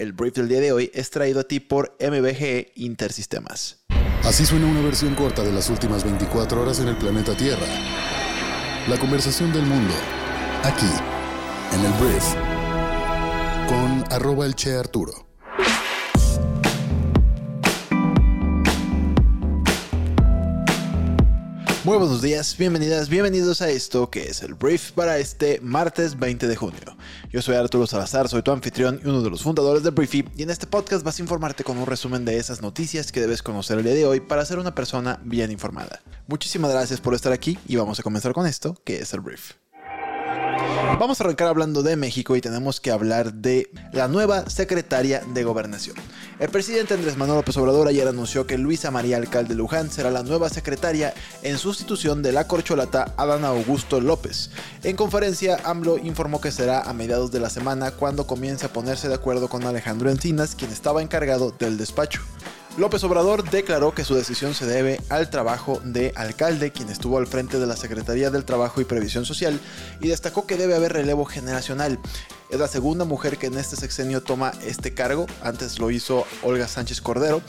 El brief del día de hoy es traído a ti por MBG Intersistemas. Así suena una versión corta de las últimas 24 horas en el planeta Tierra. La conversación del mundo, aquí, en el brief, con arroba el Che Arturo. Muy buenos días, bienvenidas, bienvenidos a esto que es el brief para este martes 20 de junio. Yo soy Arturo Salazar, soy tu anfitrión y uno de los fundadores de Briefy y en este podcast vas a informarte con un resumen de esas noticias que debes conocer el día de hoy para ser una persona bien informada. Muchísimas gracias por estar aquí y vamos a comenzar con esto que es el brief. Vamos a arrancar hablando de México y tenemos que hablar de la nueva secretaria de Gobernación. El presidente Andrés Manuel López Obrador ayer anunció que Luisa María Alcalde Luján será la nueva secretaria en sustitución de la corcholata Adán Augusto López. En conferencia, AMLO informó que será a mediados de la semana cuando comience a ponerse de acuerdo con Alejandro Encinas, quien estaba encargado del despacho. López Obrador declaró que su decisión se debe al trabajo de alcalde, quien estuvo al frente de la Secretaría del Trabajo y Previsión Social, y destacó que debe haber relevo generacional. Es la segunda mujer que en este sexenio toma este cargo, antes lo hizo Olga Sánchez Cordero.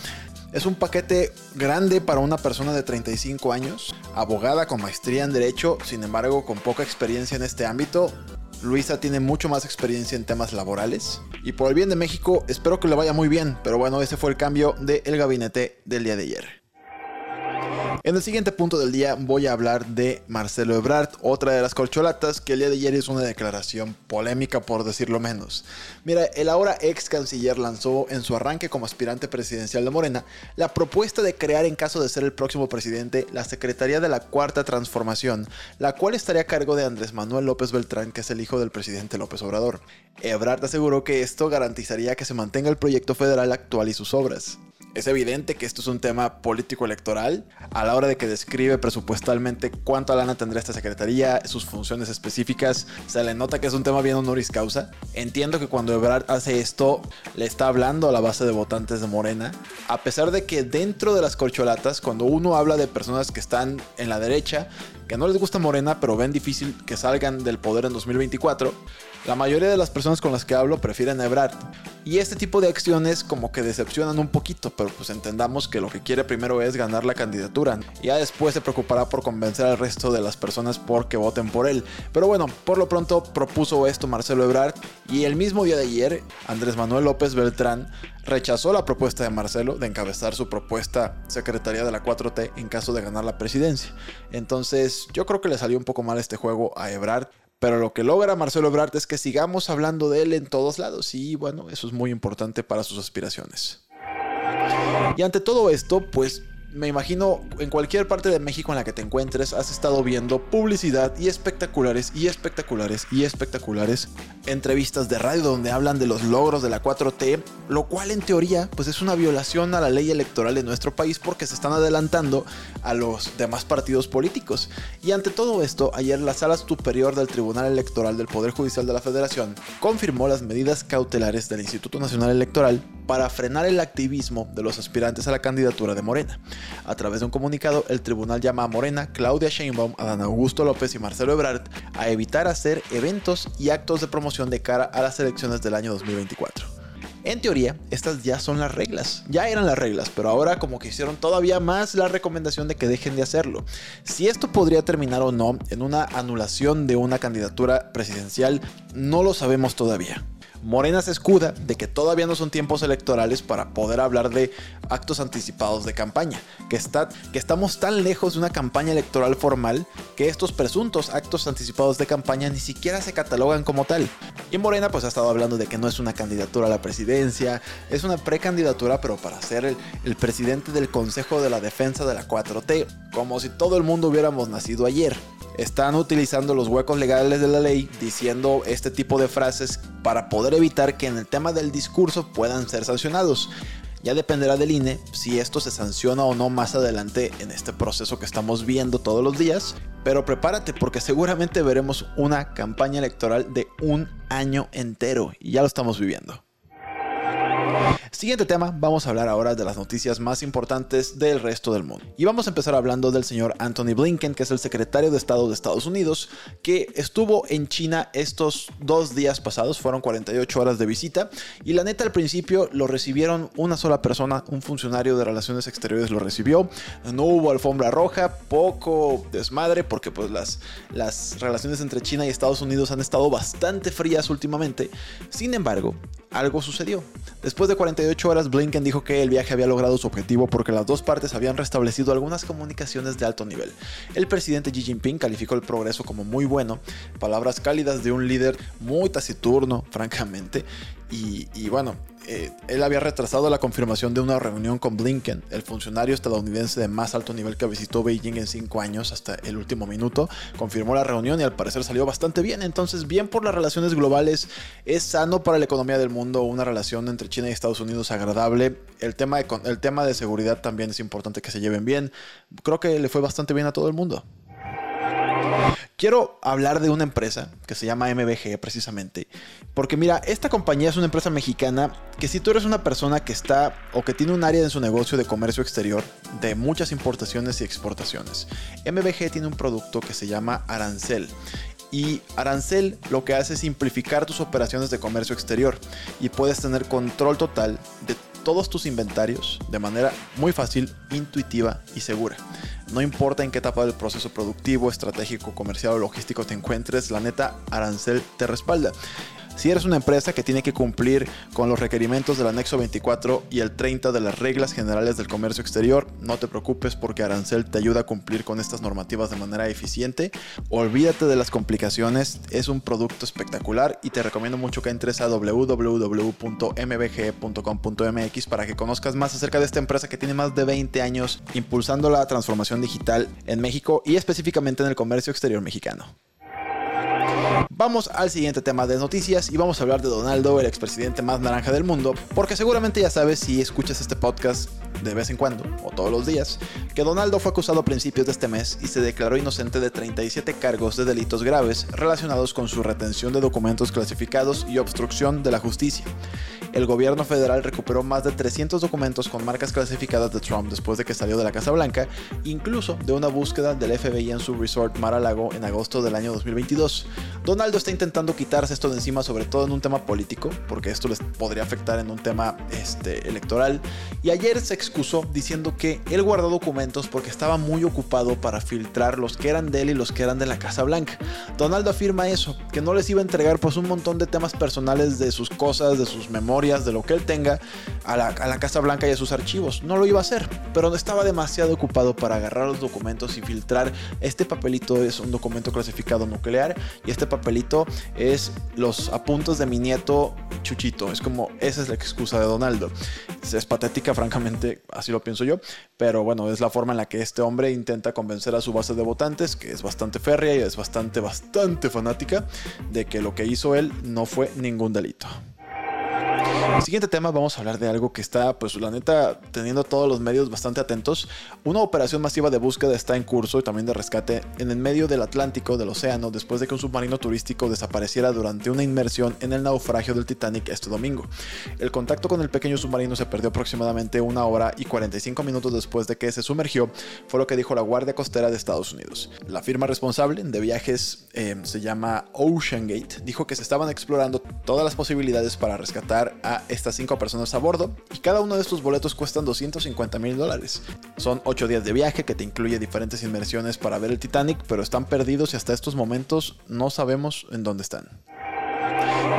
Es un paquete grande para una persona de 35 años, abogada con maestría en Derecho, sin embargo con poca experiencia en este ámbito. Luisa tiene mucho más experiencia en temas laborales. Y por el bien de México, espero que le vaya muy bien. Pero bueno, ese fue el cambio del gabinete del día de ayer. En el siguiente punto del día voy a hablar de Marcelo Ebrard, otra de las corcholatas que el día de ayer hizo una declaración polémica por decirlo menos. Mira, el ahora ex canciller lanzó en su arranque como aspirante presidencial de Morena la propuesta de crear en caso de ser el próximo presidente la Secretaría de la Cuarta Transformación, la cual estaría a cargo de Andrés Manuel López Beltrán, que es el hijo del presidente López Obrador. Ebrard aseguró que esto garantizaría que se mantenga el proyecto federal actual y sus obras. Es evidente que esto es un tema político electoral a la hora de que describe presupuestalmente cuánta lana tendrá esta secretaría, sus funciones específicas, se le nota que es un tema bien honoris causa. Entiendo que cuando Ebrard hace esto le está hablando a la base de votantes de Morena, a pesar de que dentro de las corcholatas, cuando uno habla de personas que están en la derecha, que no les gusta Morena, pero ven difícil que salgan del poder en 2024, la mayoría de las personas con las que hablo prefieren Ebrard. Y este tipo de acciones como que decepcionan un poquito, pero pues entendamos que lo que quiere primero es ganar la candidatura. Y ya después se preocupará por convencer al resto de las personas por que voten por él. Pero bueno, por lo pronto propuso esto Marcelo Ebrard y el mismo día de ayer Andrés Manuel López Beltrán rechazó la propuesta de Marcelo de encabezar su propuesta Secretaría de la 4T en caso de ganar la presidencia. Entonces yo creo que le salió un poco mal este juego a Ebrard. Pero lo que logra Marcelo Ebrard es que sigamos hablando de él en todos lados y bueno, eso es muy importante para sus aspiraciones. Y ante todo esto, pues me imagino en cualquier parte de México en la que te encuentres has estado viendo publicidad y espectaculares y espectaculares y espectaculares entrevistas de radio donde hablan de los logros de la 4T, lo cual en teoría pues es una violación a la ley electoral de nuestro país porque se están adelantando a los demás partidos políticos. Y ante todo esto, ayer la Sala Superior del Tribunal Electoral del Poder Judicial de la Federación confirmó las medidas cautelares del Instituto Nacional Electoral para frenar el activismo de los aspirantes a la candidatura de Morena. A través de un comunicado, el tribunal llama a Morena, Claudia Sheinbaum, Adán Augusto López y Marcelo Ebrard a evitar hacer eventos y actos de promoción de cara a las elecciones del año 2024. En teoría, estas ya son las reglas, ya eran las reglas, pero ahora como que hicieron todavía más la recomendación de que dejen de hacerlo. Si esto podría terminar o no en una anulación de una candidatura presidencial, no lo sabemos todavía. Morena se escuda de que todavía no son tiempos electorales para poder hablar de actos anticipados de campaña, que, está, que estamos tan lejos de una campaña electoral formal que estos presuntos actos anticipados de campaña ni siquiera se catalogan como tal. Y Morena pues ha estado hablando de que no es una candidatura a la presidencia, es una precandidatura pero para ser el, el presidente del Consejo de la Defensa de la 4T, como si todo el mundo hubiéramos nacido ayer están utilizando los huecos legales de la ley diciendo este tipo de frases para poder evitar que en el tema del discurso puedan ser sancionados. Ya dependerá del INE si esto se sanciona o no más adelante en este proceso que estamos viendo todos los días. Pero prepárate porque seguramente veremos una campaña electoral de un año entero y ya lo estamos viviendo. Siguiente tema, vamos a hablar ahora de las noticias más importantes del resto del mundo. Y vamos a empezar hablando del señor Anthony Blinken, que es el secretario de Estado de Estados Unidos, que estuvo en China estos dos días pasados, fueron 48 horas de visita, y la neta al principio lo recibieron una sola persona, un funcionario de Relaciones Exteriores lo recibió, no hubo alfombra roja, poco desmadre, porque pues las, las relaciones entre China y Estados Unidos han estado bastante frías últimamente, sin embargo, algo sucedió. Después de 48 horas, Blinken dijo que el viaje había logrado su objetivo porque las dos partes habían restablecido algunas comunicaciones de alto nivel. El presidente Xi Jinping calificó el progreso como muy bueno, palabras cálidas de un líder muy taciturno, francamente, y, bueno, eh, él había retrasado la confirmación de una reunión con Blinken, el funcionario estadounidense de más alto nivel que visitó Beijing en cinco años hasta el último minuto. Confirmó la reunión y al parecer salió bastante bien. Entonces, bien por las relaciones globales, es sano para la economía del mundo una relación entre China y Estados Unidos agradable. El tema de, el tema de seguridad también es importante que se lleven bien. Creo que le fue bastante bien a todo el mundo. Quiero hablar de una empresa que se llama MBG precisamente, porque mira, esta compañía es una empresa mexicana que si tú eres una persona que está o que tiene un área en su negocio de comercio exterior de muchas importaciones y exportaciones, MBG tiene un producto que se llama Arancel y Arancel lo que hace es simplificar tus operaciones de comercio exterior y puedes tener control total de todos tus inventarios de manera muy fácil, intuitiva y segura. No importa en qué etapa del proceso productivo, estratégico, comercial o logístico te encuentres, la neta Arancel te respalda. Si eres una empresa que tiene que cumplir con los requerimientos del anexo 24 y el 30 de las reglas generales del comercio exterior, no te preocupes porque Arancel te ayuda a cumplir con estas normativas de manera eficiente. Olvídate de las complicaciones, es un producto espectacular y te recomiendo mucho que entres a www.mbg.com.mx para que conozcas más acerca de esta empresa que tiene más de 20 años impulsando la transformación digital en México y específicamente en el comercio exterior mexicano. Vamos al siguiente tema de noticias y vamos a hablar de Donaldo, el expresidente más naranja del mundo, porque seguramente ya sabes si escuchas este podcast de vez en cuando, o todos los días, que Donaldo fue acusado a principios de este mes y se declaró inocente de 37 cargos de delitos graves relacionados con su retención de documentos clasificados y obstrucción de la justicia. El gobierno federal recuperó más de 300 documentos con marcas clasificadas de Trump después de que salió de la Casa Blanca, incluso de una búsqueda del FBI en su resort Mar-a-Lago en agosto del año 2022. Donaldo está intentando quitarse esto de encima, sobre todo en un tema político, porque esto les podría afectar en un tema este, electoral. Y ayer se excusó diciendo que él guardó documentos porque estaba muy ocupado para filtrar los que eran de él y los que eran de la Casa Blanca. Donaldo afirma eso, que no les iba a entregar pues un montón de temas personales de sus cosas, de sus memorias, de lo que él tenga a la, a la Casa Blanca y a sus archivos. No lo iba a hacer, pero estaba demasiado ocupado para agarrar los documentos y filtrar. Este papelito es un documento clasificado nuclear y este papelito es los apuntos de mi nieto Chuchito. Es como, esa es la excusa de Donaldo. Es patética, francamente, así lo pienso yo. Pero bueno, es la forma en la que este hombre intenta convencer a su base de votantes, que es bastante férrea y es bastante, bastante fanática, de que lo que hizo él no fue ningún delito. El siguiente tema vamos a hablar de algo que está, pues la neta, teniendo todos los medios bastante atentos. Una operación masiva de búsqueda está en curso y también de rescate en el medio del Atlántico, del océano, después de que un submarino turístico desapareciera durante una inmersión en el naufragio del Titanic este domingo. El contacto con el pequeño submarino se perdió aproximadamente una hora y 45 minutos después de que se sumergió, fue lo que dijo la Guardia Costera de Estados Unidos. La firma responsable de viajes eh, se llama Ocean Gate, dijo que se estaban explorando todas las posibilidades para rescatar a estas cinco personas a bordo y cada uno de estos boletos cuestan 250 mil dólares. Son 8 días de viaje que te incluye diferentes inmersiones para ver el Titanic, pero están perdidos y hasta estos momentos no sabemos en dónde están.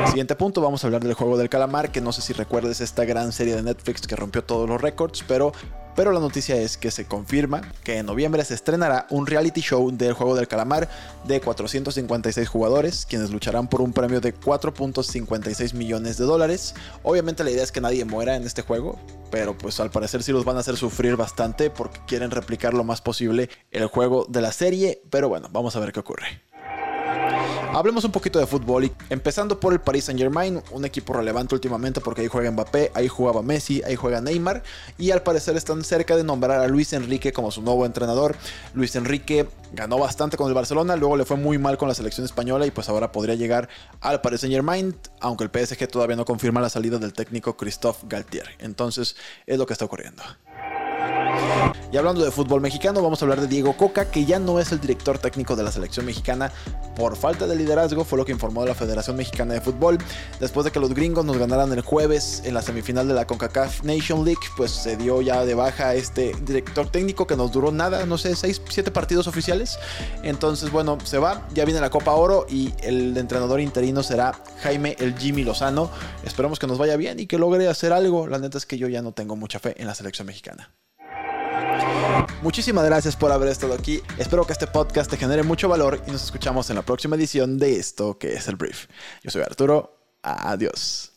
Siguiente punto, vamos a hablar del juego del calamar, que no sé si recuerdes esta gran serie de Netflix que rompió todos los récords, pero pero la noticia es que se confirma que en noviembre se estrenará un reality show del juego del calamar de 456 jugadores, quienes lucharán por un premio de 4.56 millones de dólares. Obviamente la idea es que nadie muera en este juego, pero pues al parecer sí los van a hacer sufrir bastante porque quieren replicar lo más posible el juego de la serie, pero bueno, vamos a ver qué ocurre. Hablemos un poquito de fútbol y empezando por el Paris Saint Germain, un equipo relevante últimamente porque ahí juega Mbappé, ahí jugaba Messi, ahí juega Neymar y al parecer están cerca de nombrar a Luis Enrique como su nuevo entrenador. Luis Enrique ganó bastante con el Barcelona, luego le fue muy mal con la selección española y pues ahora podría llegar al Paris Saint Germain, aunque el PSG todavía no confirma la salida del técnico Christophe Galtier. Entonces es lo que está ocurriendo. Y hablando de fútbol mexicano, vamos a hablar de Diego Coca, que ya no es el director técnico de la selección mexicana por falta de liderazgo, fue lo que informó la Federación Mexicana de Fútbol. Después de que los gringos nos ganaran el jueves en la semifinal de la CONCACAF Nation League, pues se dio ya de baja este director técnico que nos duró nada, no sé, 6, 7 partidos oficiales. Entonces, bueno, se va, ya viene la Copa Oro y el entrenador interino será Jaime el Jimmy Lozano. Esperamos que nos vaya bien y que logre hacer algo. La neta es que yo ya no tengo mucha fe en la selección mexicana. Muchísimas gracias por haber estado aquí. Espero que este podcast te genere mucho valor y nos escuchamos en la próxima edición de esto que es el brief. Yo soy Arturo. Adiós.